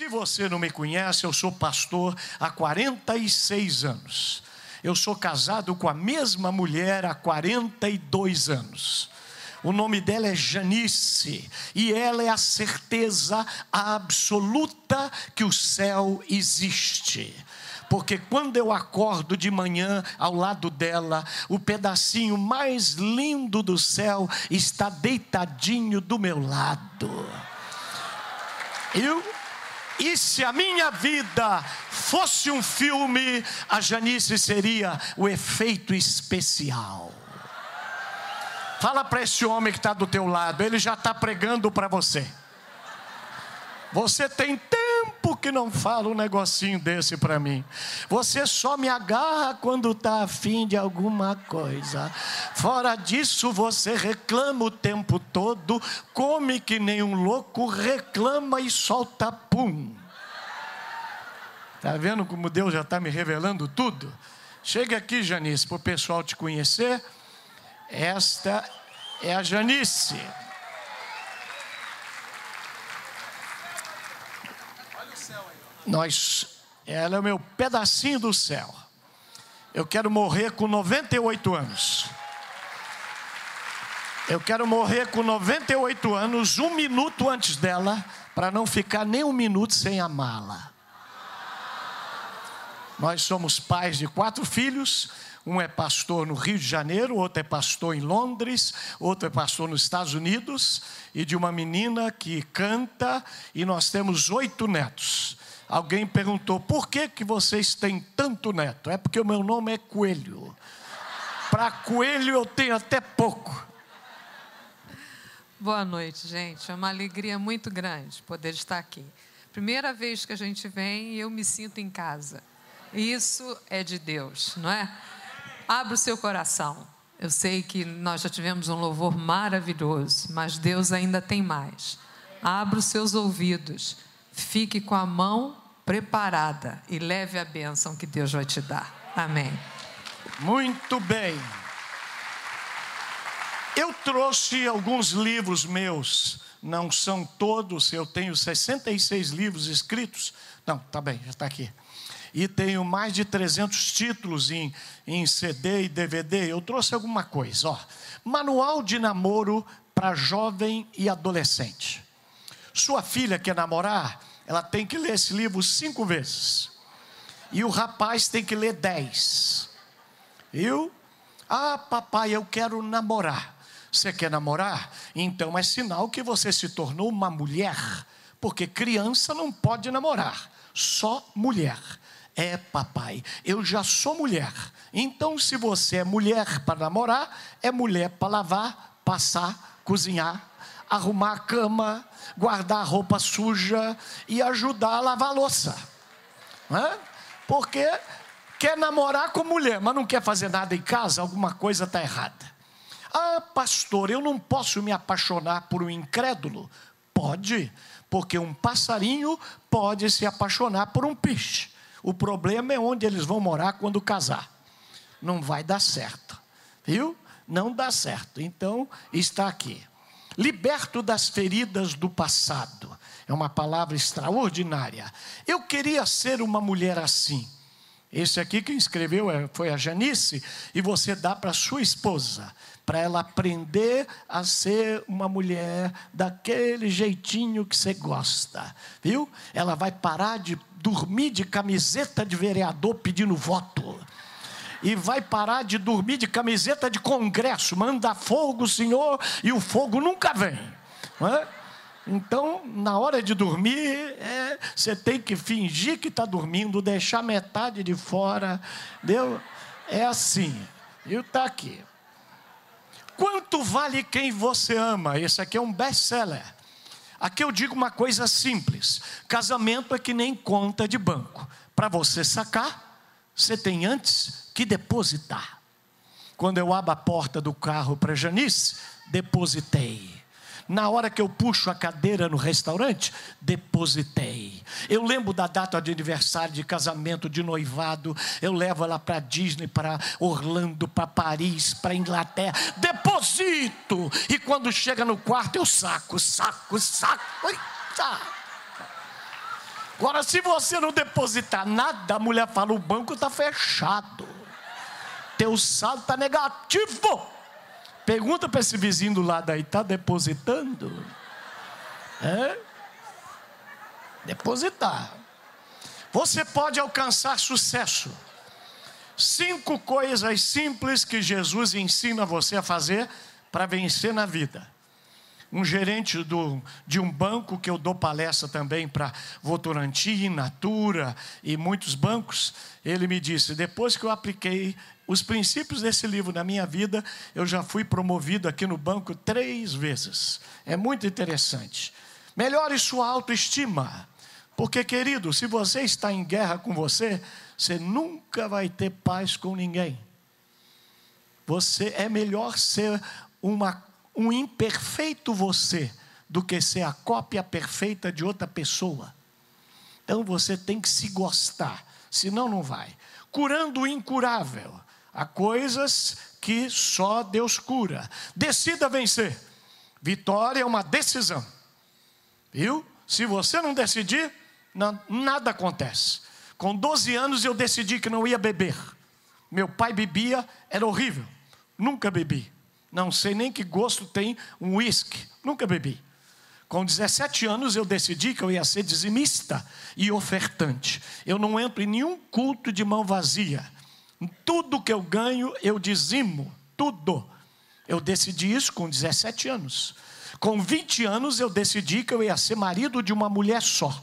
Se você não me conhece, eu sou pastor há 46 anos. Eu sou casado com a mesma mulher há 42 anos. O nome dela é Janice, e ela é a certeza absoluta que o céu existe porque quando eu acordo de manhã ao lado dela, o pedacinho mais lindo do céu está deitadinho do meu lado. Eu e se a minha vida fosse um filme, a Janice seria o efeito especial. Fala para esse homem que está do teu lado, ele já está pregando para você. Você tem tempo que não fala um negocinho desse para mim. Você só me agarra quando está afim de alguma coisa. Fora disso, você reclama o tempo todo, come que nem um louco, reclama e solta pum. Está vendo como Deus já está me revelando tudo? Chega aqui, Janice, para o pessoal te conhecer. Esta é a Janice. Nós, ela é o meu pedacinho do céu. Eu quero morrer com 98 anos. Eu quero morrer com 98 anos, um minuto antes dela, para não ficar nem um minuto sem amá-la. Nós somos pais de quatro filhos. Um é pastor no Rio de Janeiro, outro é pastor em Londres, outro é pastor nos Estados Unidos, e de uma menina que canta, e nós temos oito netos. Alguém perguntou: por que, que vocês têm tanto neto? É porque o meu nome é Coelho. Para coelho eu tenho até pouco. Boa noite, gente. É uma alegria muito grande poder estar aqui. Primeira vez que a gente vem eu me sinto em casa. Isso é de Deus, não é? Abra o seu coração. Eu sei que nós já tivemos um louvor maravilhoso, mas Deus ainda tem mais. Abra os seus ouvidos. Fique com a mão preparada e leve a bênção que Deus vai te dar. Amém. Muito bem. Eu trouxe alguns livros meus, não são todos, eu tenho 66 livros escritos. Não, tá bem, já está aqui. E tenho mais de 300 títulos em, em CD e DVD. Eu trouxe alguma coisa, ó. Manual de namoro para jovem e adolescente. Sua filha quer namorar? Ela tem que ler esse livro cinco vezes. E o rapaz tem que ler dez. Viu? Ah, papai, eu quero namorar. Você quer namorar? Então é sinal que você se tornou uma mulher. Porque criança não pode namorar, só mulher. É, papai, eu já sou mulher. Então, se você é mulher para namorar, é mulher para lavar, passar, cozinhar, arrumar a cama, guardar a roupa suja e ajudar a lavar a louça. Porque quer namorar com mulher, mas não quer fazer nada em casa, alguma coisa está errada. Ah, pastor, eu não posso me apaixonar por um incrédulo? Pode, porque um passarinho pode se apaixonar por um peixe. O problema é onde eles vão morar quando casar. Não vai dar certo, viu? Não dá certo. Então, está aqui liberto das feridas do passado. É uma palavra extraordinária. Eu queria ser uma mulher assim. Esse aqui que escreveu é, foi a Janice, e você dá para sua esposa, para ela aprender a ser uma mulher daquele jeitinho que você gosta, viu? Ela vai parar de dormir de camiseta de vereador pedindo voto e vai parar de dormir de camiseta de congresso, manda fogo, Senhor, e o fogo nunca vem. É? Então, na hora de dormir, é, você tem que fingir que está dormindo, deixar metade de fora. É assim. E está aqui. Quanto vale quem você ama? Esse aqui é um best-seller. Aqui eu digo uma coisa simples: casamento é que nem conta de banco. Para você sacar, você tem antes que depositar. Quando eu abro a porta do carro para Janice, depositei. Na hora que eu puxo a cadeira no restaurante, depositei. Eu lembro da data de aniversário, de casamento, de noivado. Eu levo ela para Disney, para Orlando, para Paris, para Inglaterra. Deposito. E quando chega no quarto, eu saco, saco, saco. Eita. Agora, se você não depositar nada, a mulher fala: o banco está fechado, teu saldo está negativo. Pergunta para esse vizinho do lado aí: está depositando? É? Depositar. Você pode alcançar sucesso. Cinco coisas simples que Jesus ensina você a fazer para vencer na vida um gerente do, de um banco que eu dou palestra também para Votorantim, Natura e muitos bancos, ele me disse: depois que eu apliquei os princípios desse livro na minha vida, eu já fui promovido aqui no banco três vezes. É muito interessante. Melhore sua autoestima. Porque, querido, se você está em guerra com você, você nunca vai ter paz com ninguém. Você é melhor ser uma um imperfeito você do que ser a cópia perfeita de outra pessoa. Então você tem que se gostar, senão não vai. Curando o incurável. Há coisas que só Deus cura. Decida vencer. Vitória é uma decisão. Viu? Se você não decidir, não, nada acontece. Com 12 anos eu decidi que não ia beber. Meu pai bebia, era horrível. Nunca bebi. Não sei nem que gosto tem um uísque. Nunca bebi. Com 17 anos eu decidi que eu ia ser dizimista e ofertante. Eu não entro em nenhum culto de mão vazia. Tudo que eu ganho eu dizimo, tudo. Eu decidi isso com 17 anos. Com 20 anos eu decidi que eu ia ser marido de uma mulher só.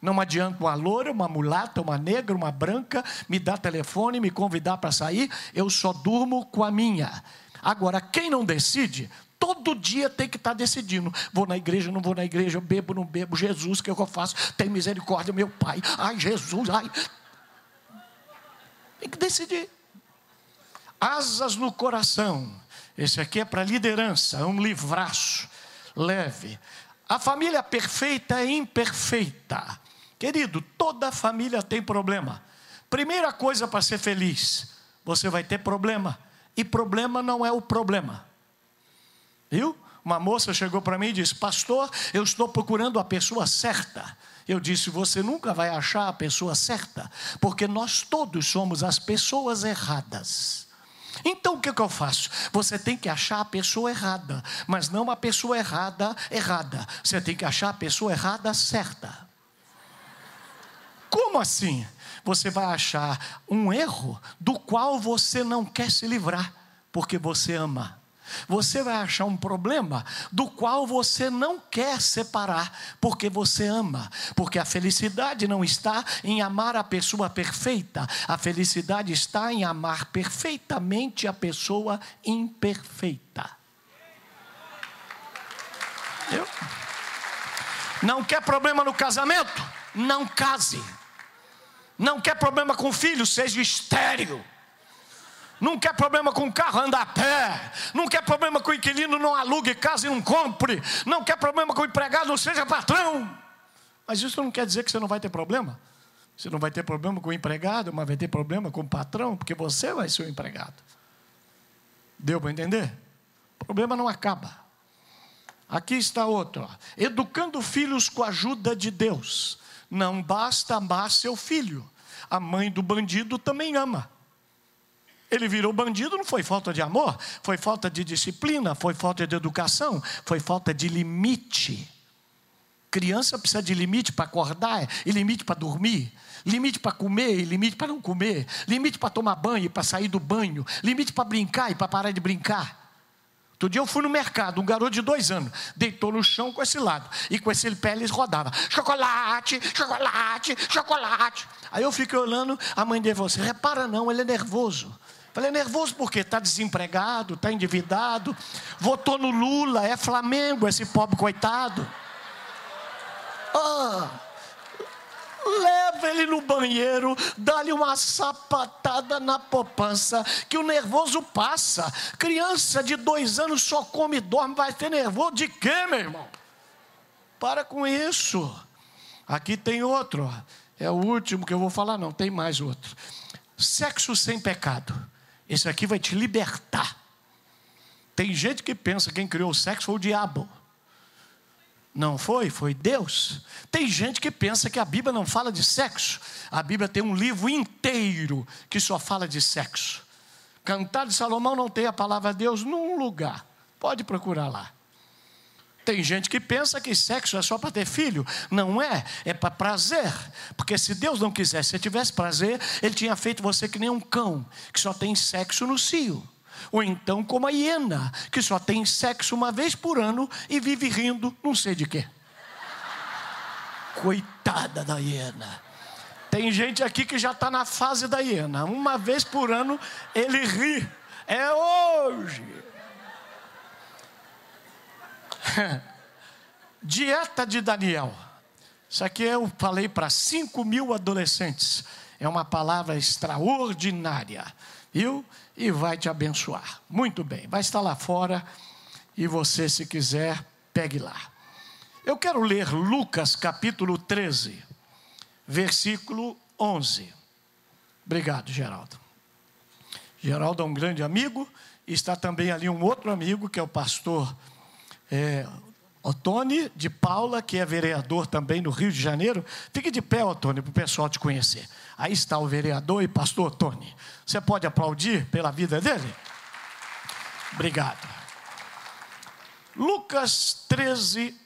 Não adianta uma loura, uma mulata, uma negra, uma branca me dar telefone, me convidar para sair, eu só durmo com a minha. Agora, quem não decide, todo dia tem que estar decidindo. Vou na igreja, não vou na igreja, bebo, não bebo. Jesus, o que, é que eu faço? Tem misericórdia, meu Pai. Ai, Jesus, ai. Tem que decidir. Asas no coração. Esse aqui é para liderança, é um livraço leve. A família perfeita é imperfeita. Querido, toda família tem problema. Primeira coisa para ser feliz, você vai ter problema. E problema não é o problema. Viu? Uma moça chegou para mim e disse: Pastor, eu estou procurando a pessoa certa. Eu disse: Você nunca vai achar a pessoa certa, porque nós todos somos as pessoas erradas. Então o que, que eu faço? Você tem que achar a pessoa errada, mas não a pessoa errada errada. Você tem que achar a pessoa errada certa. Como assim? você vai achar um erro do qual você não quer se livrar, porque você ama. Você vai achar um problema do qual você não quer separar, porque você ama. Porque a felicidade não está em amar a pessoa perfeita, a felicidade está em amar perfeitamente a pessoa imperfeita. Eu? Não quer problema no casamento? Não case. Não quer problema com filho, seja estéreo. Não quer problema com carro, anda a pé. Não quer problema com inquilino, não alugue casa e não compre. Não quer problema com empregado, não seja patrão. Mas isso não quer dizer que você não vai ter problema. Você não vai ter problema com o empregado, mas vai ter problema com o patrão, porque você vai ser o empregado. Deu para entender? O problema não acaba. Aqui está outro: educando filhos com a ajuda de Deus. Não basta amar seu filho, a mãe do bandido também ama. Ele virou bandido, não foi falta de amor, foi falta de disciplina, foi falta de educação, foi falta de limite. Criança precisa de limite para acordar, e limite para dormir, limite para comer, e limite para não comer, limite para tomar banho e para sair do banho, limite para brincar e para parar de brincar. Outro dia eu fui no mercado, um garoto de dois anos, deitou no chão com esse lado, e com esse pé ele rodava: chocolate, chocolate, chocolate. Aí eu fiquei olhando, a mãe dele falou assim: repara não, ele é nervoso. Falei, nervoso porque está desempregado, está endividado, votou no Lula, é Flamengo, esse pobre coitado. Ah, leva ele no banheiro, dá-lhe uma sapatada na poupança, que o nervoso passa. Criança de dois anos só come e dorme, vai ter nervoso de quê, meu irmão? Para com isso. Aqui tem outro, é o último que eu vou falar, não, tem mais outro. Sexo sem pecado. Esse aqui vai te libertar. Tem gente que pensa que quem criou o sexo foi o diabo. Não foi, foi Deus. Tem gente que pensa que a Bíblia não fala de sexo. A Bíblia tem um livro inteiro que só fala de sexo. Cantar de Salomão não tem a palavra Deus num lugar. Pode procurar lá. Tem gente que pensa que sexo é só para ter filho. Não é, é para prazer. Porque se Deus não quisesse, se tivesse prazer, Ele tinha feito você que nem um cão, que só tem sexo no cio. Ou então como a hiena, que só tem sexo uma vez por ano e vive rindo, não sei de quê. Coitada da hiena. Tem gente aqui que já está na fase da hiena. Uma vez por ano ele ri. É hoje. Dieta de Daniel. Isso aqui eu falei para 5 mil adolescentes. É uma palavra extraordinária, viu? E vai te abençoar. Muito bem, vai estar lá fora e você, se quiser, pegue lá. Eu quero ler Lucas capítulo 13, versículo 11. Obrigado, Geraldo. Geraldo é um grande amigo, está também ali um outro amigo, que é o pastor é, Otone de Paula, que é vereador também no Rio de Janeiro. Fique de pé, Otone, para o pessoal te conhecer. Aí está o vereador e pastor Otone. Você pode aplaudir pela vida dele? Obrigado. Lucas 13,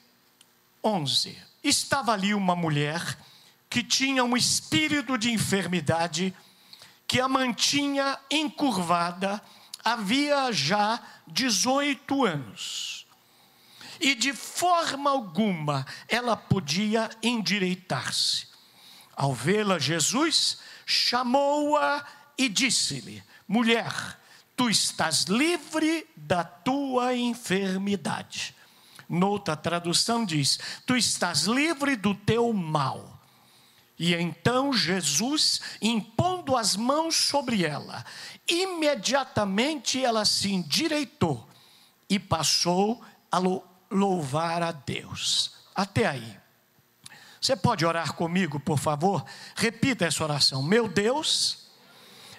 11. Estava ali uma mulher que tinha um espírito de enfermidade que a mantinha encurvada havia já 18 anos e de forma alguma ela podia endireitar-se. Ao vê-la, Jesus chamou-a e disse-lhe: Mulher, tu estás livre da tua enfermidade. Noutra tradução diz: Tu estás livre do teu mal. E então Jesus, impondo as mãos sobre ela, imediatamente ela se endireitou e passou a louvar a Deus. Até aí. Você pode orar comigo, por favor? Repita essa oração. Meu Deus,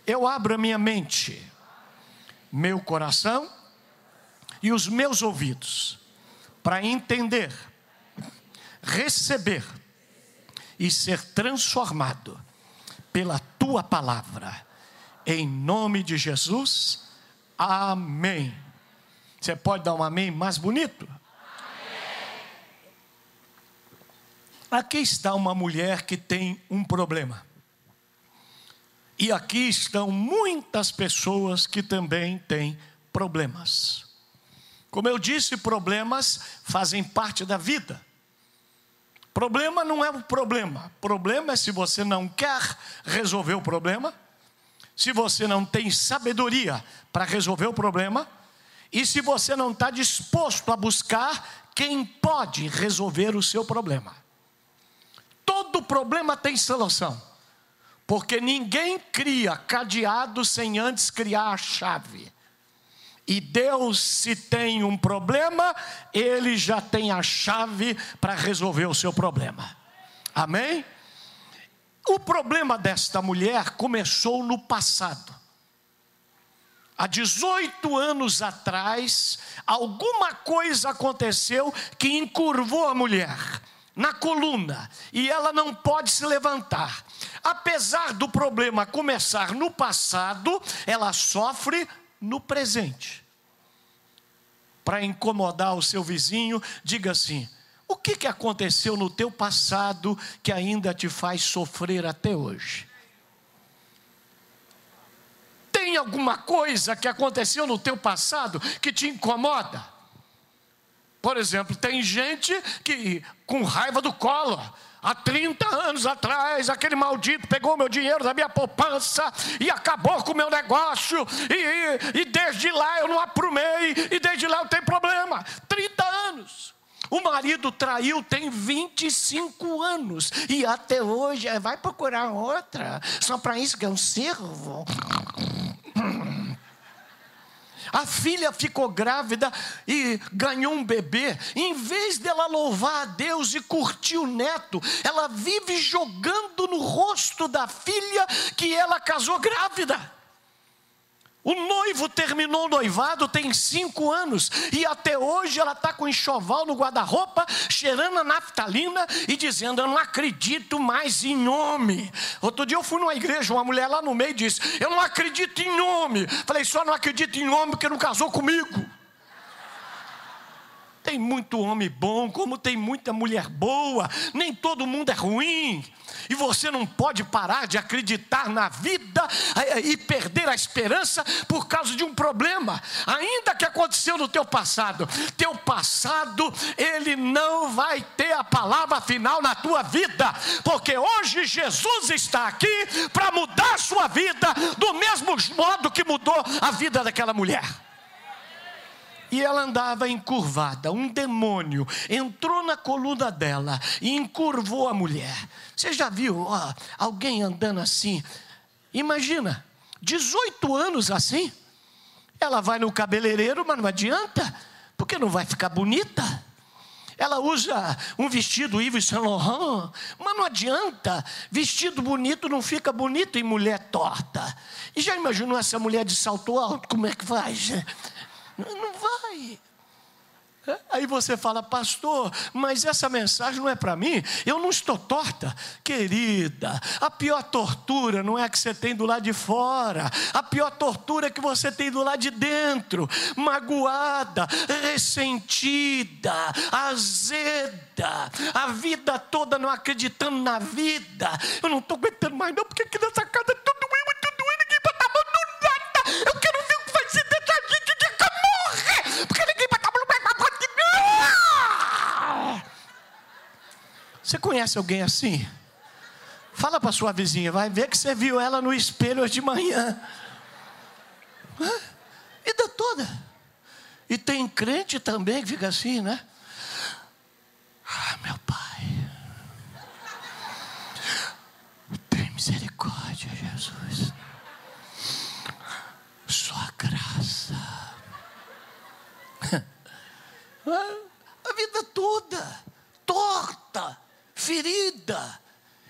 eu abro a minha mente, meu coração e os meus ouvidos para entender, receber e ser transformado pela tua palavra. Em nome de Jesus, amém. Você pode dar um amém mais bonito? Aqui está uma mulher que tem um problema. E aqui estão muitas pessoas que também têm problemas. Como eu disse, problemas fazem parte da vida. Problema não é o problema. Problema é se você não quer resolver o problema, se você não tem sabedoria para resolver o problema, e se você não está disposto a buscar quem pode resolver o seu problema. Todo problema tem solução. Porque ninguém cria cadeado sem antes criar a chave. E Deus, se tem um problema, Ele já tem a chave para resolver o seu problema. Amém? O problema desta mulher começou no passado. Há 18 anos atrás, alguma coisa aconteceu que encurvou a mulher na coluna e ela não pode se levantar. Apesar do problema começar no passado, ela sofre no presente. Para incomodar o seu vizinho, diga assim: o que, que aconteceu no teu passado que ainda te faz sofrer até hoje? Tem alguma coisa que aconteceu no teu passado que te incomoda? Por exemplo, tem gente que com raiva do colo, Há 30 anos atrás, aquele maldito pegou meu dinheiro da minha poupança e acabou com o meu negócio, e, e, e desde lá eu não aprumei, e desde lá eu tenho problema. 30 anos. O marido traiu tem 25 anos, e até hoje é, vai procurar outra, só para isso que eu sirvo. A filha ficou grávida e ganhou um bebê. Em vez dela louvar a Deus e curtir o neto, ela vive jogando no rosto da filha que ela casou grávida. O noivo terminou o noivado tem cinco anos e até hoje ela está com enxoval no guarda-roupa, cheirando a naftalina e dizendo: Eu não acredito mais em homem. Outro dia eu fui numa igreja, uma mulher lá no meio disse: Eu não acredito em homem. Falei: Só não acredito em homem porque não casou comigo. Tem muito homem bom, como tem muita mulher boa, nem todo mundo é ruim. E você não pode parar de acreditar na vida eh, e perder a esperança por causa de um problema, ainda que aconteceu no teu passado. Teu passado, ele não vai ter a palavra final na tua vida, porque hoje Jesus está aqui para mudar a sua vida do mesmo modo que mudou a vida daquela mulher e ela andava encurvada. Um demônio entrou na coluna dela e encurvou a mulher. Você já viu ó, alguém andando assim? Imagina, 18 anos assim. Ela vai no cabeleireiro, mas não adianta, porque não vai ficar bonita. Ela usa um vestido Yves Saint Laurent, mas não adianta. Vestido bonito não fica bonito em mulher torta. E já imaginou essa mulher de salto alto? Como é que faz? Não vai. É? Aí você fala, pastor, mas essa mensagem não é para mim, eu não estou torta. Querida, a pior tortura não é a que você tem do lado de fora, a pior tortura é que você tem do lado de dentro, magoada, ressentida, azeda, a vida toda não acreditando na vida. Eu não estou aguentando mais, não, porque aqui nessa casa tudo é Você conhece alguém assim? Fala para sua vizinha, vai ver que você viu ela no espelho hoje de manhã. Hã? Vida toda. E tem crente também que fica assim, né? Ah, meu pai. Tem misericórdia, Jesus. Sua graça. A vida toda, torta, ferida.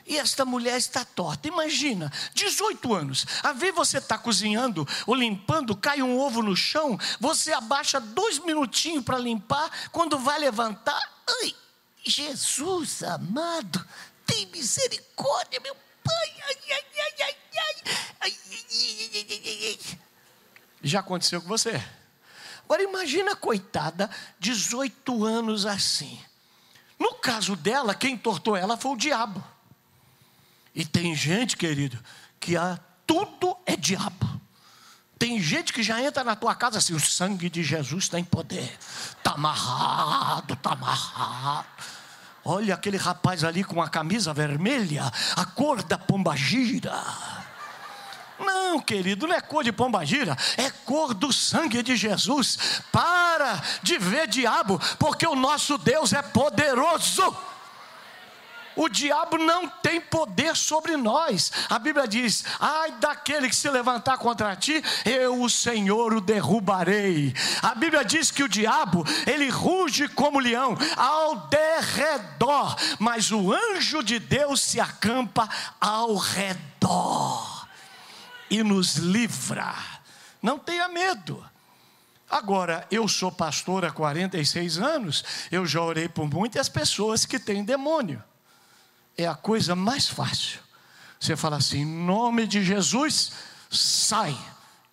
E esta mulher está torta. Imagina, 18 anos. A ver você está cozinhando ou limpando, cai um ovo no chão, você abaixa dois minutinhos para limpar, quando vai levantar, ai, Jesus amado, tem misericórdia, meu pai. Ai, ai, ai, ai, ai, ai, ai, ai, ai. Já aconteceu com você? Agora imagina coitada, 18 anos assim. No caso dela, quem tortou ela foi o diabo. E tem gente, querido, que a, tudo é diabo. Tem gente que já entra na tua casa assim: o sangue de Jesus está em poder, está amarrado, está amarrado. Olha aquele rapaz ali com a camisa vermelha, a cor da pombagira. Não, querido, não é cor de pombagira, é cor do sangue de Jesus. Para de ver diabo, porque o nosso Deus é poderoso. O diabo não tem poder sobre nós. A Bíblia diz: ai daquele que se levantar contra ti, eu, o Senhor, o derrubarei. A Bíblia diz que o diabo, ele ruge como leão ao derredor, mas o anjo de Deus se acampa ao redor e nos livra. Não tenha medo. Agora, eu sou pastor há 46 anos, eu já orei por muitas pessoas que têm demônio é a coisa mais fácil. Você fala assim, em nome de Jesus, sai.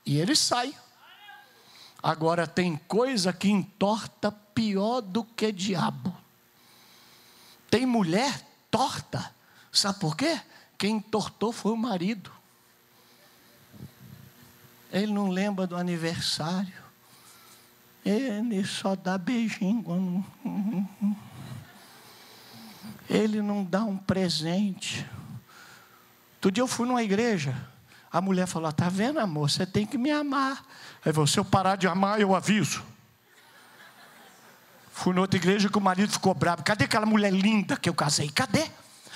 E ele sai. Agora tem coisa que entorta pior do que diabo. Tem mulher torta. Sabe por quê? Quem entortou foi o marido. Ele não lembra do aniversário. Ele só dá beijinho quando. Ele não dá um presente. Outro dia eu fui numa igreja. A mulher falou: Está vendo, amor? Você tem que me amar. Aí falou: Se eu parar de amar, eu aviso. Fui noutra igreja que o marido ficou bravo. Cadê aquela mulher linda que eu casei? Cadê?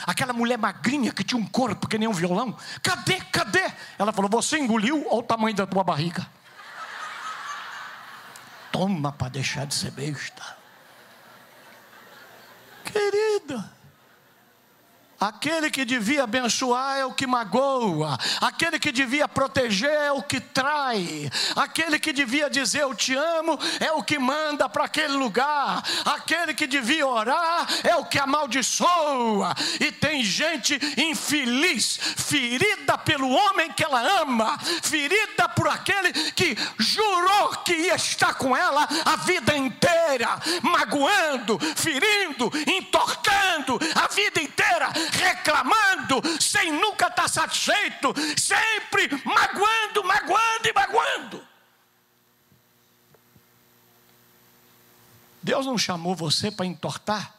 Aquela mulher magrinha que tinha um corpo que nem um violão? Cadê? Cadê? Ela falou: Você engoliu ou o tamanho da tua barriga? Toma para deixar de ser besta. Querida. Aquele que devia abençoar é o que magoa, aquele que devia proteger é o que trai, aquele que devia dizer eu te amo é o que manda para aquele lugar, aquele que devia orar é o que amaldiçoa, e tem gente infeliz, ferida pelo homem que ela ama, ferida por aquele que jurou que ia estar com ela a vida inteira, magoando, ferindo, inteira reclamando, sem nunca estar satisfeito, sempre magoando, magoando e magoando. Deus não chamou você para entortar,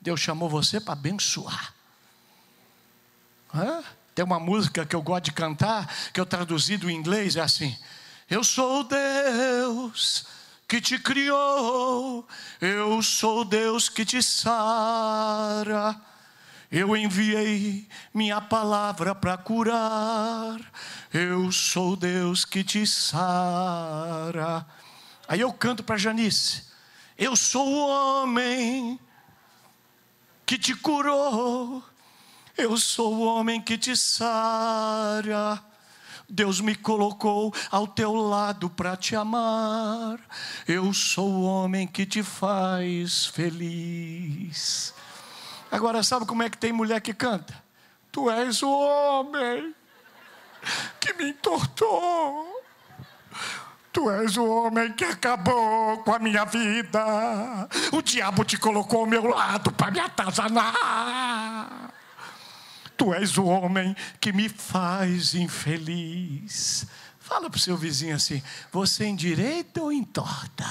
Deus chamou você para abençoar. Hã? Tem uma música que eu gosto de cantar, que eu traduzi do inglês, é assim: Eu sou Deus que te criou, eu sou Deus que te sara. Eu enviei minha palavra para curar. Eu sou Deus que te sara. Aí eu canto para Janice. Eu sou o homem que te curou. Eu sou o homem que te sara. Deus me colocou ao teu lado para te amar. Eu sou o homem que te faz feliz. Agora, sabe como é que tem mulher que canta? Tu és o homem que me entortou. Tu és o homem que acabou com a minha vida. O diabo te colocou ao meu lado para me atazanar. Tu és o homem que me faz infeliz. Fala para o seu vizinho assim: você endireita ou entorta?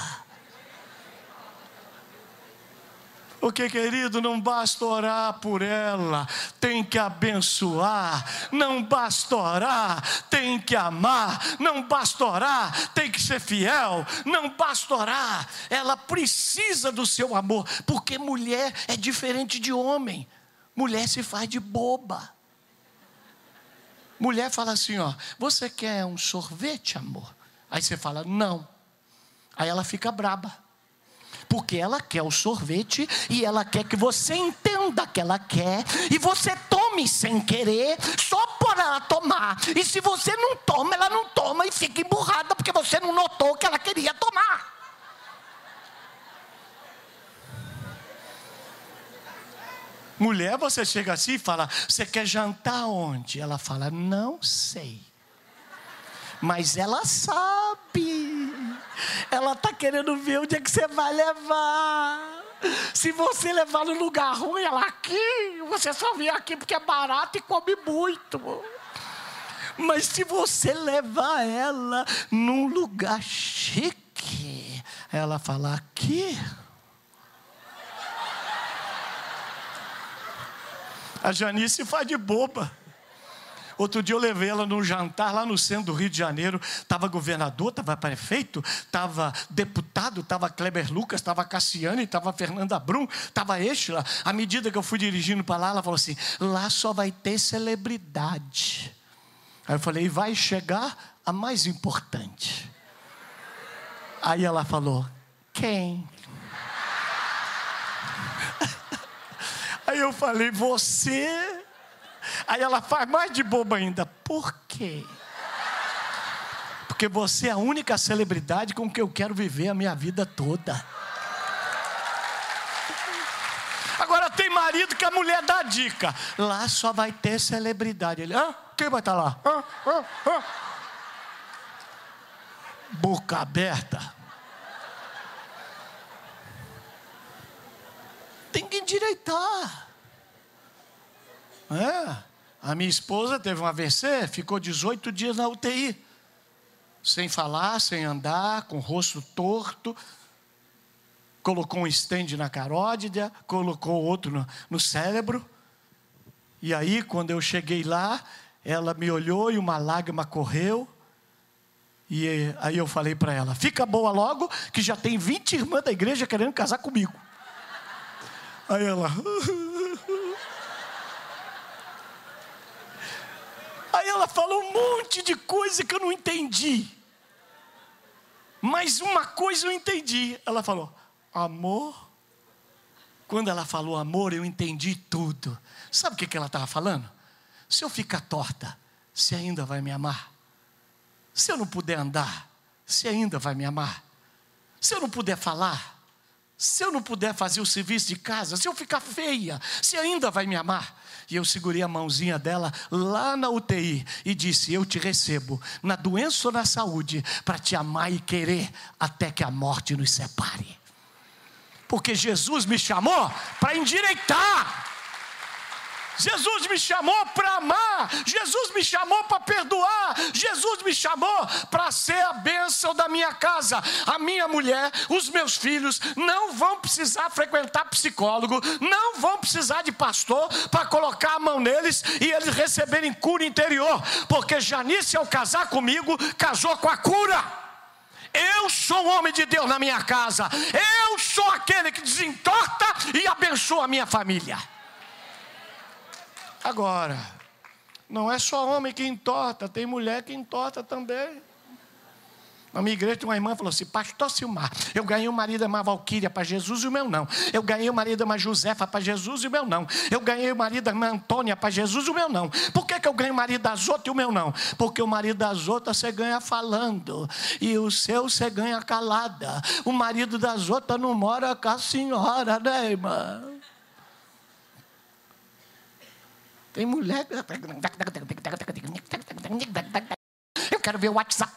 Porque, querido, não basta orar por ela, tem que abençoar, não basta orar, tem que amar, não basta orar, tem que ser fiel, não basta orar, ela precisa do seu amor, porque mulher é diferente de homem, mulher se faz de boba. Mulher fala assim: ó, você quer um sorvete, amor? Aí você fala, não. Aí ela fica braba porque ela quer o sorvete e ela quer que você entenda que ela quer e você tome sem querer, só por ela tomar. E se você não toma, ela não toma e fica emburrada porque você não notou que ela queria tomar. Mulher, você chega assim e fala: Você quer jantar onde? Ela fala: Não sei. Mas ela sabe. Ela está querendo ver onde é que você vai levar. Se você levar no lugar ruim, ela aqui, você só vem aqui porque é barato e come muito. Mas se você levar ela num lugar chique, ela fala aqui. A Janice faz de boba. Outro dia eu levei ela num jantar lá no centro do Rio de Janeiro. Estava governador, estava prefeito, estava deputado, estava Kleber Lucas, estava Cassiane, estava Fernanda Brum, estava Estela. À medida que eu fui dirigindo para lá, ela falou assim: lá só vai ter celebridade. Aí eu falei: vai chegar a mais importante. Aí ela falou: quem? Aí eu falei: você Aí ela faz mais de boba ainda. Por quê? Porque você é a única celebridade com que eu quero viver a minha vida toda. Agora tem marido que a mulher dá dica. Lá só vai ter celebridade. Ele, ah, quem vai estar tá lá? Ah, ah, ah. Boca aberta. Tem que endireitar. É. A minha esposa teve um AVC, ficou 18 dias na UTI. Sem falar, sem andar, com o rosto torto. Colocou um estende na carótida, colocou outro no, no cérebro. E aí, quando eu cheguei lá, ela me olhou e uma lágrima correu. E aí eu falei para ela: fica boa logo, que já tem 20 irmãs da igreja querendo casar comigo. Aí ela. Aí ela falou um monte de coisa que eu não entendi. Mas uma coisa eu entendi. Ela falou: Amor, Quando ela falou amor, eu entendi tudo. Sabe o que, ela estava falando? Se eu ficar torta, você ainda vai me amar? Se eu não puder andar, você ainda vai me amar? Se eu não puder falar, se eu não puder fazer o serviço de casa, se eu ficar feia, você ainda vai me amar? E eu segurei a mãozinha dela lá na UTI e disse: Eu te recebo, na doença ou na saúde, para te amar e querer até que a morte nos separe. Porque Jesus me chamou para endireitar. Jesus me chamou para amar, Jesus me chamou para perdoar, Jesus me chamou para ser a bênção da minha casa. A minha mulher, os meus filhos não vão precisar frequentar psicólogo, não vão precisar de pastor para colocar a mão neles e eles receberem cura interior, porque Janice, ao casar comigo, casou com a cura. Eu sou o homem de Deus na minha casa. Eu sou aquele que desentorta e abençoa a minha família. Agora, não é só homem que entorta, tem mulher que entorta também. Na minha igreja, uma irmã falou assim: Pastor Silmar, eu ganhei o marido da irmã Valquíria para Jesus e o meu não. Eu ganhei o marido da irmã Josefa para Jesus e o meu não. Eu ganhei o marido da irmã Antônia para Jesus e o meu não. Por que, que eu ganhei o marido das outras e o meu não? Porque o marido das outras você ganha falando e o seu você ganha calada. O marido das outras não mora com a senhora, né, irmã? Tem mulher. Eu quero ver o WhatsApp.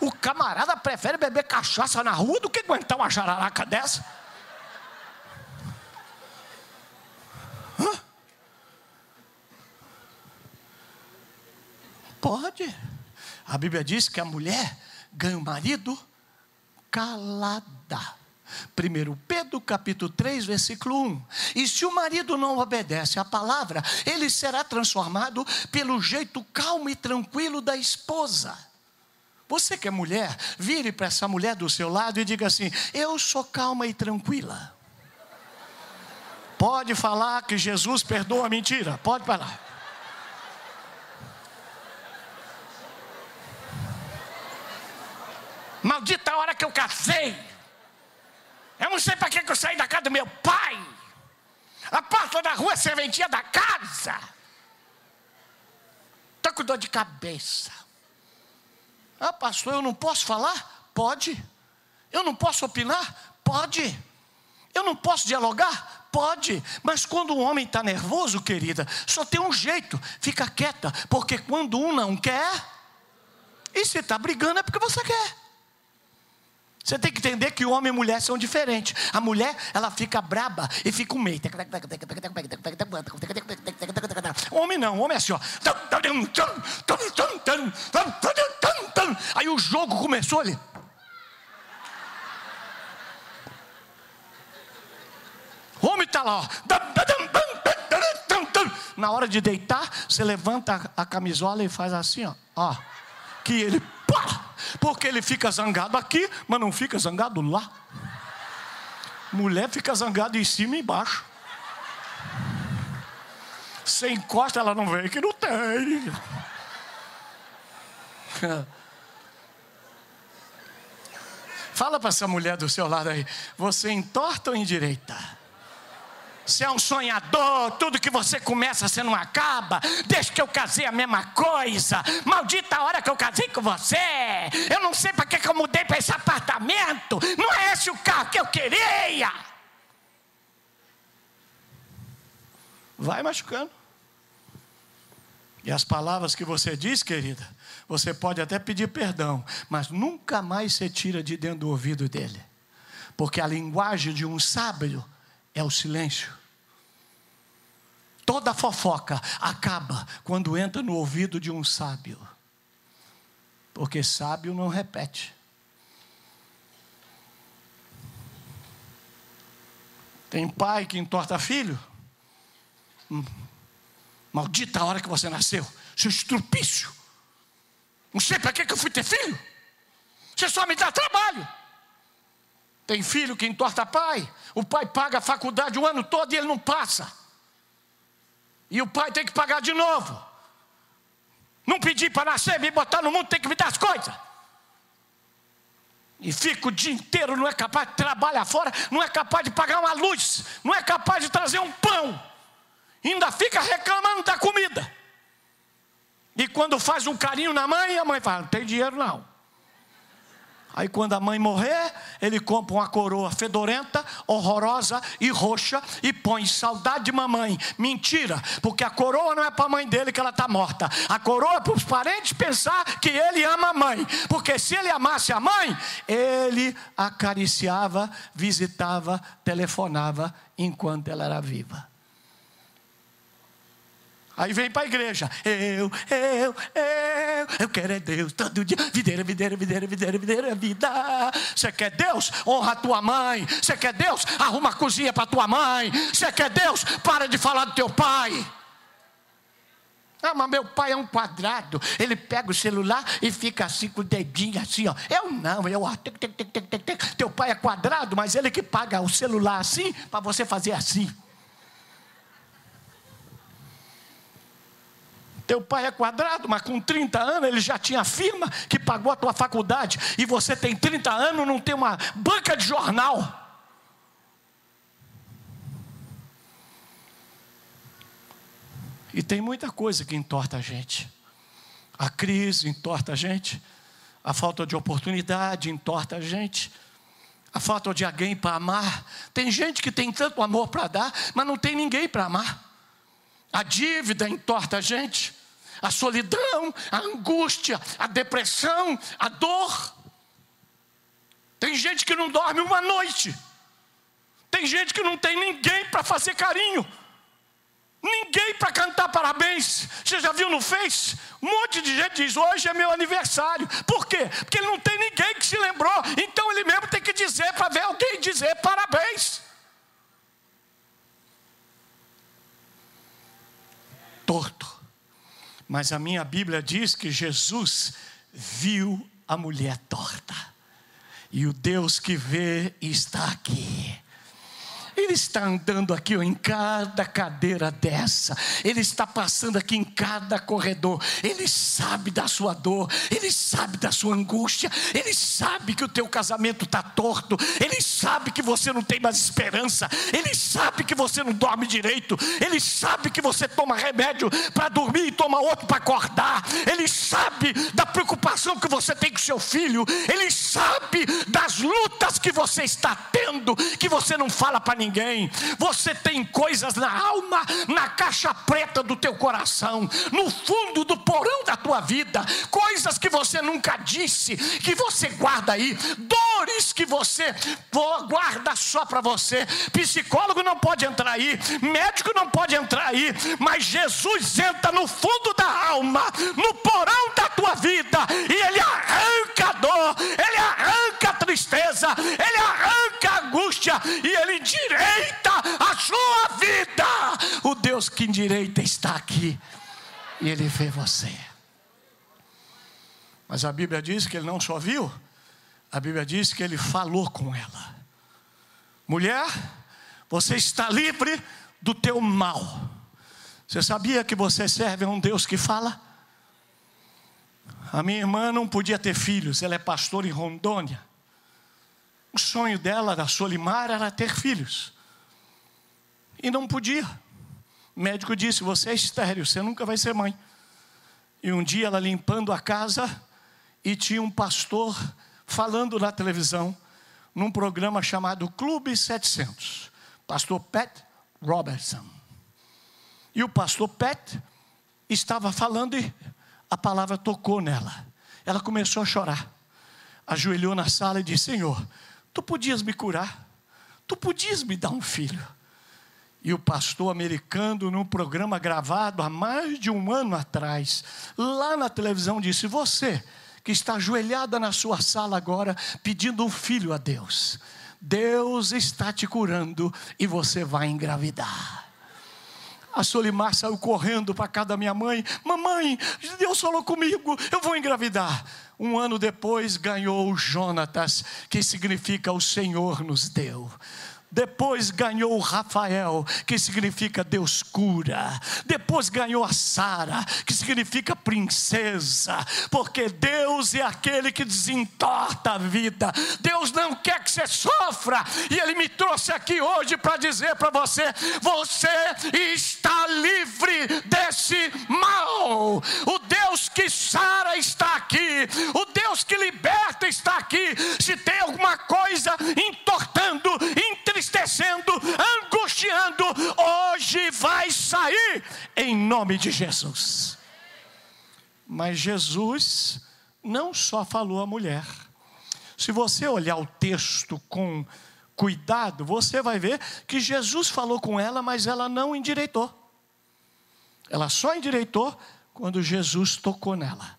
O camarada prefere beber cachaça na rua do que aguentar uma jararaca dessa. Hã? Pode. A Bíblia diz que a mulher ganha o marido calada. 1 Pedro capítulo 3, versículo 1. E se o marido não obedece à palavra, ele será transformado pelo jeito calmo e tranquilo da esposa. Você que é mulher, vire para essa mulher do seu lado e diga assim: Eu sou calma e tranquila. Pode falar que Jesus perdoa a mentira, pode falar. Maldita hora que eu casei. Eu não sei para que eu saí da casa do meu pai. A porta da rua é serventia da casa. Estou com dor de cabeça. Ah, pastor, eu não posso falar? Pode. Eu não posso opinar? Pode. Eu não posso dialogar? Pode. Mas quando um homem está nervoso, querida, só tem um jeito: fica quieta. Porque quando um não quer, e se está brigando é porque você quer. Você tem que entender que homem e mulher são diferentes. A mulher, ela fica braba e fica um meio. Homem não, homem é assim, ó. Aí o jogo começou ali. O homem está lá, ó. Na hora de deitar, você levanta a camisola e faz assim, ó. ó que ele pá, porque ele fica zangado aqui, mas não fica zangado lá. Mulher fica zangada em cima e embaixo. Você encosta, ela não vem, que não tem. Fala para essa mulher do seu lado aí, você entorta ou endireita? Você é um sonhador, tudo que você começa você não acaba. Desde que eu casei a mesma coisa. Maldita a hora que eu casei com você. Eu não sei para que, que eu mudei para esse apartamento. Não é esse o carro que eu queria. Vai machucando. E as palavras que você diz, querida, você pode até pedir perdão, mas nunca mais você tira de dentro do ouvido dele. Porque a linguagem de um sábio é o silêncio. Toda fofoca acaba quando entra no ouvido de um sábio. Porque sábio não repete. Tem pai que entorta filho. Hum. Maldita a hora que você nasceu, seu estrupício. Não sei para que eu fui ter filho. Você só me dá trabalho. Tem filho que entorta pai, o pai paga a faculdade o ano todo e ele não passa. E o pai tem que pagar de novo. Não pedir para nascer, me botar no mundo, tem que me dar as coisas. e fica o dia inteiro, não é capaz de trabalhar fora, não é capaz de pagar uma luz, não é capaz de trazer um pão, ainda fica reclamando da comida. E quando faz um carinho na mãe, a mãe fala: não tem dinheiro não. Aí quando a mãe morrer, ele compra uma coroa fedorenta, horrorosa e roxa e põe saudade de mamãe. Mentira, porque a coroa não é para a mãe dele que ela está morta. A coroa é para os parentes pensar que ele ama a mãe. Porque se ele amasse a mãe, ele acariciava, visitava, telefonava enquanto ela era viva. Aí vem para a igreja. Eu, eu, eu, eu quero é Deus todo dia. Videira, videira, videira, videira, videira, vida. Você quer Deus? Honra a tua mãe. Você quer Deus? Arruma a cozinha para tua mãe. Você quer Deus? Para de falar do teu pai. Ah, mas meu pai é um quadrado. Ele pega o celular e fica assim com o dedinho assim, ó. Eu não, eu. Teu pai é quadrado, mas ele que paga o celular assim para você fazer assim. Teu pai é quadrado, mas com 30 anos ele já tinha firma que pagou a tua faculdade. E você tem 30 anos, não tem uma banca de jornal. E tem muita coisa que entorta a gente. A crise entorta a gente. A falta de oportunidade entorta a gente. A falta de alguém para amar. Tem gente que tem tanto amor para dar, mas não tem ninguém para amar. A dívida entorta a gente, a solidão, a angústia, a depressão, a dor. Tem gente que não dorme uma noite. Tem gente que não tem ninguém para fazer carinho. Ninguém para cantar parabéns. Você já viu no Face? Um monte de gente diz: hoje é meu aniversário. Por quê? Porque ele não tem ninguém que se lembrou. Então ele mesmo tem que dizer para ver alguém dizer parabéns. torto. Mas a minha Bíblia diz que Jesus viu a mulher torta. E o Deus que vê está aqui. Ele está andando aqui ó, em cada cadeira dessa, Ele está passando aqui em cada corredor. Ele sabe da sua dor, Ele sabe da sua angústia, Ele sabe que o teu casamento está torto, Ele sabe que você não tem mais esperança, Ele sabe que você não dorme direito, Ele sabe que você toma remédio para dormir e toma outro para acordar, Ele sabe da preocupação que você tem com seu filho, Ele sabe das lutas que você está tendo, que você não fala para ninguém ninguém. Você tem coisas na alma, na caixa preta do teu coração, no fundo do porão da tua vida, coisas que você nunca disse, que você guarda aí, dores que você guarda só para você. Psicólogo não pode entrar aí, médico não pode entrar aí, mas Jesus entra no fundo da alma, no porão da tua vida, e ele arranca a dor, ele arranca a tristeza, ele arranca a e ele direita a sua vida. O Deus que endireita está aqui e Ele vê você. Mas a Bíblia diz que Ele não só viu, a Bíblia diz que Ele falou com ela. Mulher, você está livre do teu mal. Você sabia que você serve a um Deus que fala? A minha irmã não podia ter filhos, ela é pastora em Rondônia. O sonho dela, da Solimar, era ter filhos. E não podia. O médico disse: Você é estéreo, você nunca vai ser mãe. E um dia ela limpando a casa, e tinha um pastor falando na televisão, num programa chamado Clube 700. Pastor Pat Robertson. E o pastor Pat estava falando e a palavra tocou nela. Ela começou a chorar. Ajoelhou na sala e disse: Senhor, Tu podias me curar, tu podias me dar um filho. E o pastor americano, num programa gravado há mais de um ano atrás, lá na televisão, disse: Você que está ajoelhada na sua sala agora, pedindo um filho a Deus, Deus está te curando e você vai engravidar. A Solimar saiu correndo para casa da minha mãe: Mamãe, Deus falou comigo, eu vou engravidar. Um ano depois ganhou o Jonatas, que significa o Senhor nos deu. Depois ganhou o Rafael, que significa Deus cura. Depois ganhou a Sara, que significa princesa. Porque Deus é aquele que desentorta a vida. Deus não quer que você sofra. E Ele me trouxe aqui hoje para dizer para você: você está livre desse mal. O Deus que Sara está aqui. O Deus que liberta está aqui. Se tem alguma coisa entortando, entristecendo, angustiando, hoje vai sair em nome de Jesus. Mas Jesus não só falou à mulher. Se você olhar o texto com cuidado, você vai ver que Jesus falou com ela, mas ela não endireitou. Ela só endireitou quando Jesus tocou nela.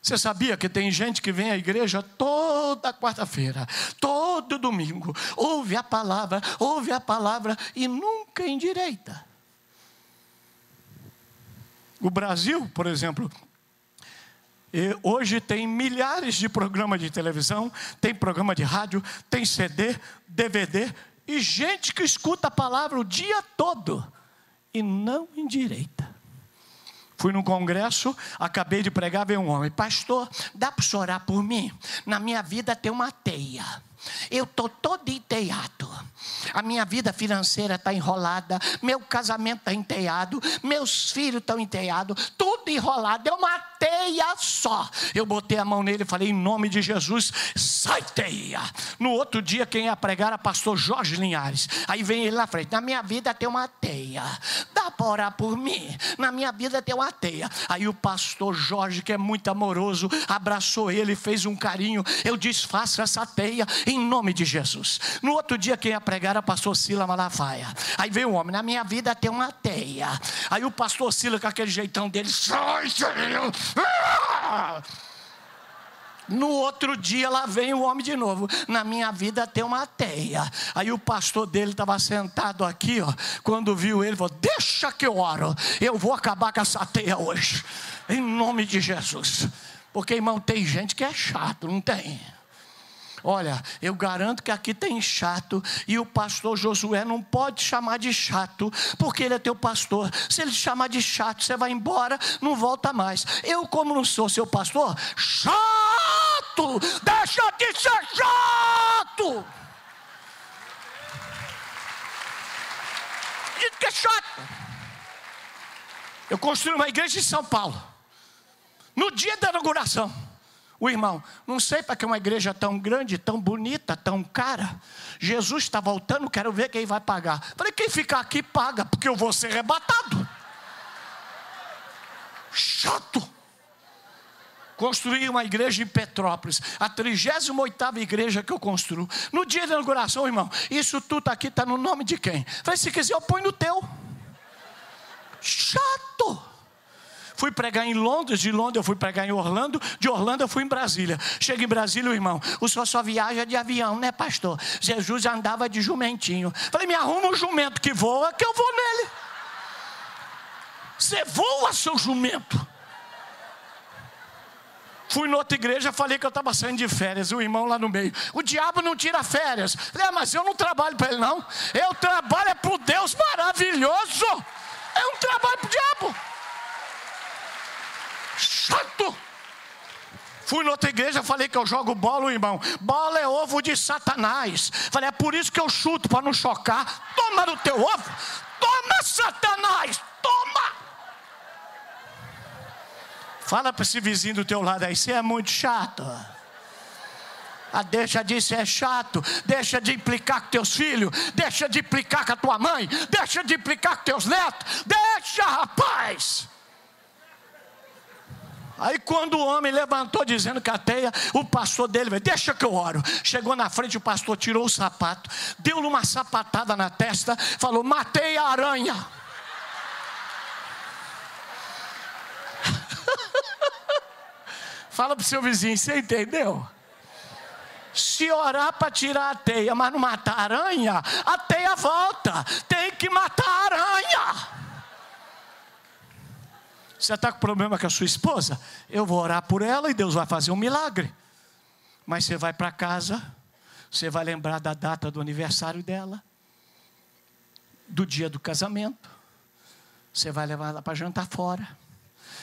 Você sabia que tem gente que vem à igreja toda quarta-feira, todo domingo, ouve a palavra, ouve a palavra e nunca endireita. O Brasil, por exemplo, hoje tem milhares de programas de televisão, tem programa de rádio, tem CD, DVD, e gente que escuta a palavra o dia todo e não endireita. Fui num congresso, acabei de pregar, veio um homem, pastor, dá para chorar por mim? Na minha vida tem uma teia. Eu estou todo enteado. A minha vida financeira está enrolada, meu casamento está enteado, meus filhos estão enteados, tudo enrolado, é uma teia só. Eu botei a mão nele e falei, em nome de Jesus, sai teia. No outro dia, quem ia pregar era pastor Jorge Linhares. Aí vem ele na frente, na minha vida tem uma teia. Dá para orar por mim? Na minha vida tem uma teia. Aí o pastor Jorge, que é muito amoroso, abraçou ele, fez um carinho. Eu desfaço essa teia em nome de Jesus. No outro dia, quem ia pregar era pastor Sila Malafaia. Aí veio um homem, na minha vida tem uma teia. Aí o pastor Sila, com aquele jeitão dele, sai! No outro dia lá vem o homem de novo. Na minha vida tem uma teia. Aí o pastor dele estava sentado aqui, ó. Quando viu ele, falou: Deixa que eu oro. Eu vou acabar com essa teia hoje. Em nome de Jesus. Porque, irmão, tem gente que é chato, não tem? Olha, eu garanto que aqui tem chato e o pastor Josué não pode chamar de chato, porque ele é teu pastor. Se ele chamar de chato, você vai embora, não volta mais. Eu, como não sou seu pastor, chato! Deixa de ser chato! Que é chato. Eu construí uma igreja em São Paulo. No dia da inauguração. O irmão, não sei para que uma igreja tão grande, tão bonita, tão cara. Jesus está voltando, quero ver quem vai pagar. Falei, quem ficar aqui paga, porque eu vou ser arrebatado. Chato. Construí uma igreja em Petrópolis, a 38 igreja que eu construo. No dia da inauguração, irmão, isso tudo aqui está no nome de quem? Falei, se quiser, eu ponho no teu. Chato. Fui pregar em Londres, de Londres eu fui pregar em Orlando, de Orlando eu fui em Brasília. Chega em Brasília, irmão, o senhor só viaja de avião, né, pastor? Jesus andava de jumentinho. Falei, me arruma um jumento que voa, que eu vou nele. Você voa, seu jumento. Fui noutra igreja, falei que eu estava saindo de férias, o irmão lá no meio. O diabo não tira férias. Falei, ah, mas eu não trabalho para ele, não. Eu trabalho é para o Deus maravilhoso. É um trabalho para o diabo chato. Fui noutra igreja, falei que eu jogo bola, irmão. Bola é ovo de Satanás. Falei, é por isso que eu chuto, para não chocar. Toma no teu ovo. Toma, Satanás. Toma. Fala para esse vizinho do teu lado aí, você é muito chato. Ah, deixa de ser chato, deixa de implicar com teus filhos, deixa de implicar com a tua mãe, deixa de implicar com teus netos, deixa, rapaz. Aí quando o homem levantou dizendo que a teia, o pastor dele deixa que eu oro. Chegou na frente, o pastor tirou o sapato, deu-lhe uma sapatada na testa, falou: matei a aranha. Fala para o seu vizinho, você entendeu? Se orar para tirar a teia, mas não matar a aranha, a teia volta. Tem que matar a aranha. Você está com problema com a sua esposa? Eu vou orar por ela e Deus vai fazer um milagre. Mas você vai para casa, Você vai lembrar da data do aniversário dela, do dia do casamento. Você vai levar ela para jantar fora.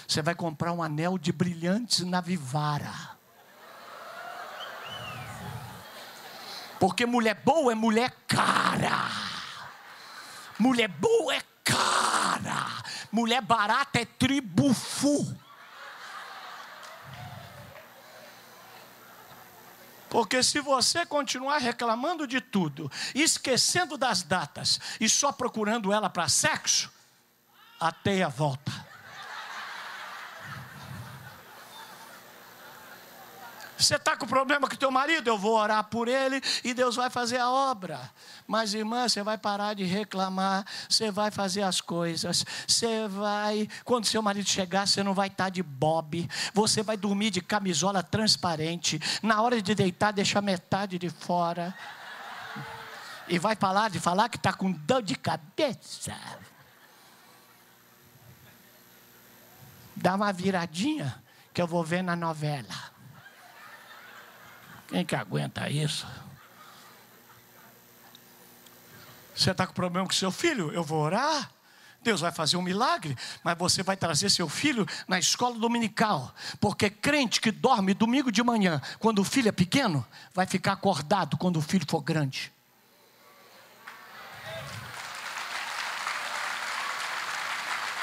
Você vai comprar um anel de brilhantes na Vivara. Porque mulher boa é mulher cara. Mulher boa é cara. Mulher barata é tribufu. Porque se você continuar reclamando de tudo, esquecendo das datas e só procurando ela para sexo, a teia volta. Você está com problema com teu marido? Eu vou orar por ele e Deus vai fazer a obra. Mas, irmã, você vai parar de reclamar, você vai fazer as coisas, você vai. Quando seu marido chegar, você não vai estar tá de bob, você vai dormir de camisola transparente. Na hora de deitar, deixa metade de fora. E vai falar de falar que está com dor de cabeça. Dá uma viradinha que eu vou ver na novela. Quem que aguenta isso? Você está com problema com seu filho? Eu vou orar. Deus vai fazer um milagre, mas você vai trazer seu filho na escola dominical, porque crente que dorme domingo de manhã, quando o filho é pequeno, vai ficar acordado quando o filho for grande.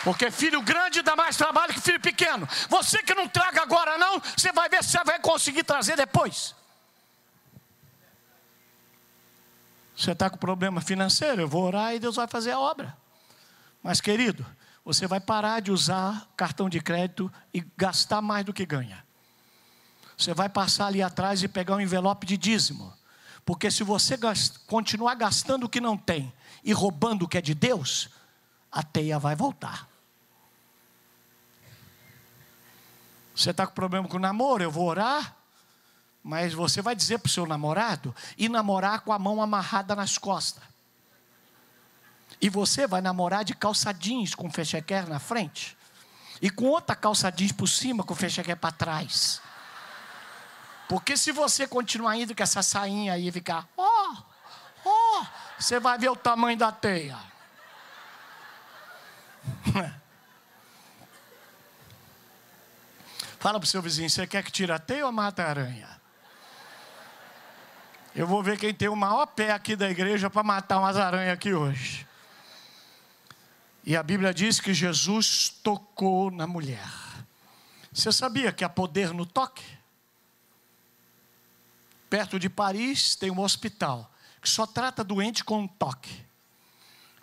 Porque filho grande dá mais trabalho que filho pequeno. Você que não traga agora, não, você vai ver se você vai conseguir trazer depois. Você está com problema financeiro? Eu vou orar e Deus vai fazer a obra. Mas, querido, você vai parar de usar cartão de crédito e gastar mais do que ganha. Você vai passar ali atrás e pegar um envelope de dízimo. Porque se você gast... continuar gastando o que não tem e roubando o que é de Deus, a teia vai voltar. Você está com problema com o namoro? Eu vou orar. Mas você vai dizer para o seu namorado e namorar com a mão amarrada nas costas. E você vai namorar de calça jeans com fechequer na frente. E com outra calça jeans por cima com fechequer para trás. Porque se você continuar indo com essa sainha aí e ficar, ó, oh, ó, oh, você vai ver o tamanho da teia. Fala para o seu vizinho, você quer que tire a teia ou mata a aranha? Eu vou ver quem tem o maior pé aqui da igreja para matar umas aranhas aqui hoje. E a Bíblia diz que Jesus tocou na mulher. Você sabia que há poder no toque? Perto de Paris tem um hospital que só trata doente com um toque.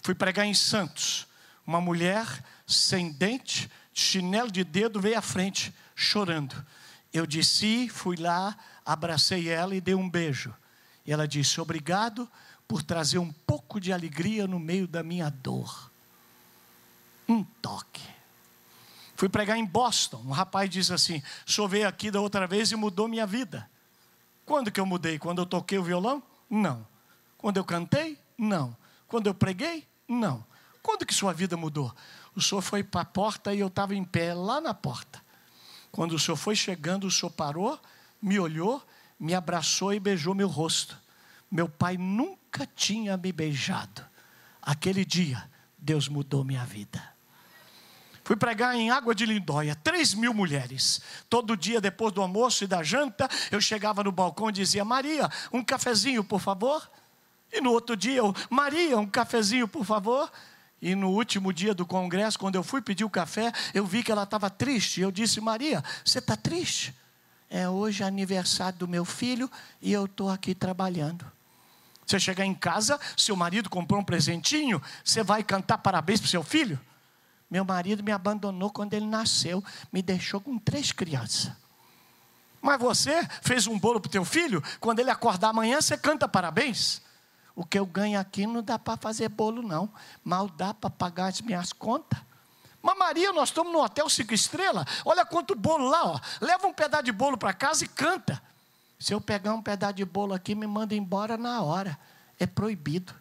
Fui pregar em Santos. Uma mulher sem dente, chinelo de dedo, veio à frente, chorando. Eu desci, fui lá, abracei ela e dei um beijo. E ela disse: Obrigado por trazer um pouco de alegria no meio da minha dor. Um toque. Fui pregar em Boston. Um rapaz disse assim: Chovei aqui da outra vez e mudou minha vida. Quando que eu mudei? Quando eu toquei o violão? Não. Quando eu cantei? Não. Quando eu preguei? Não. Quando que sua vida mudou? O senhor foi para a porta e eu estava em pé lá na porta. Quando o senhor foi chegando, o senhor parou, me olhou me abraçou e beijou meu rosto. Meu pai nunca tinha me beijado. Aquele dia, Deus mudou minha vida. Fui pregar em Água de Lindóia, três mil mulheres. Todo dia, depois do almoço e da janta, eu chegava no balcão e dizia: Maria, um cafezinho, por favor. E no outro dia, eu, Maria, um cafezinho, por favor. E no último dia do congresso, quando eu fui pedir o café, eu vi que ela estava triste. Eu disse: Maria, você está triste? É hoje aniversário do meu filho e eu estou aqui trabalhando. Você chegar em casa, seu marido comprou um presentinho, você vai cantar parabéns para o seu filho? Meu marido me abandonou quando ele nasceu, me deixou com três crianças. Mas você fez um bolo para o teu filho, quando ele acordar amanhã, você canta parabéns. O que eu ganho aqui não dá para fazer bolo, não. Mal dá para pagar as minhas contas. Mas Maria, nós estamos no hotel cinco estrelas. Olha quanto bolo lá, ó. Leva um pedaço de bolo para casa e canta. Se eu pegar um pedaço de bolo aqui, me manda embora na hora. É proibido.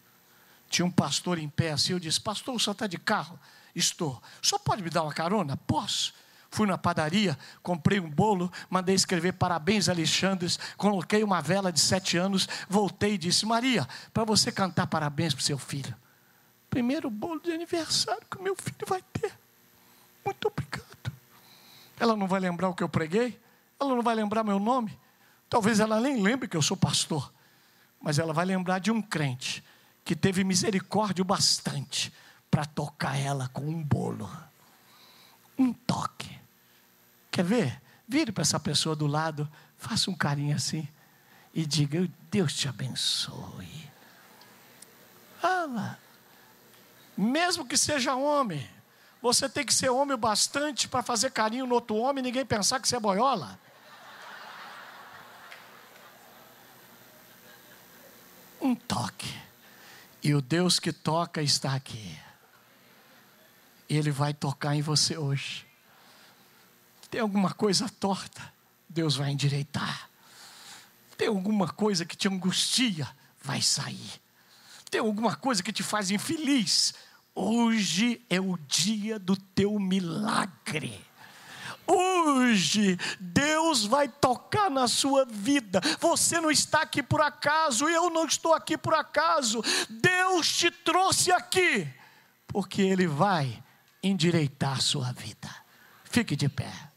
Tinha um pastor em pé assim, eu disse, pastor, o senhor está de carro? Estou. Senhor pode me dar uma carona? Posso. Fui na padaria, comprei um bolo, mandei escrever parabéns, Alexandre, coloquei uma vela de sete anos, voltei e disse: Maria, para você cantar parabéns para o seu filho. Primeiro bolo de aniversário que o meu filho vai ter. Muito obrigado. Ela não vai lembrar o que eu preguei, ela não vai lembrar meu nome. Talvez ela nem lembre que eu sou pastor, mas ela vai lembrar de um crente que teve misericórdia bastante para tocar ela com um bolo. Um toque. Quer ver? Vire para essa pessoa do lado, faça um carinho assim e diga: Deus te abençoe. Fala. Mesmo que seja homem, você tem que ser homem bastante para fazer carinho no outro homem e ninguém pensar que você é boiola. Um toque. E o Deus que toca está aqui. Ele vai tocar em você hoje. Tem alguma coisa torta? Deus vai endireitar. Tem alguma coisa que te angustia? Vai sair. Tem alguma coisa que te faz infeliz? Hoje é o dia do teu milagre. Hoje Deus vai tocar na sua vida. Você não está aqui por acaso, eu não estou aqui por acaso. Deus te trouxe aqui porque Ele vai endireitar a sua vida. Fique de pé.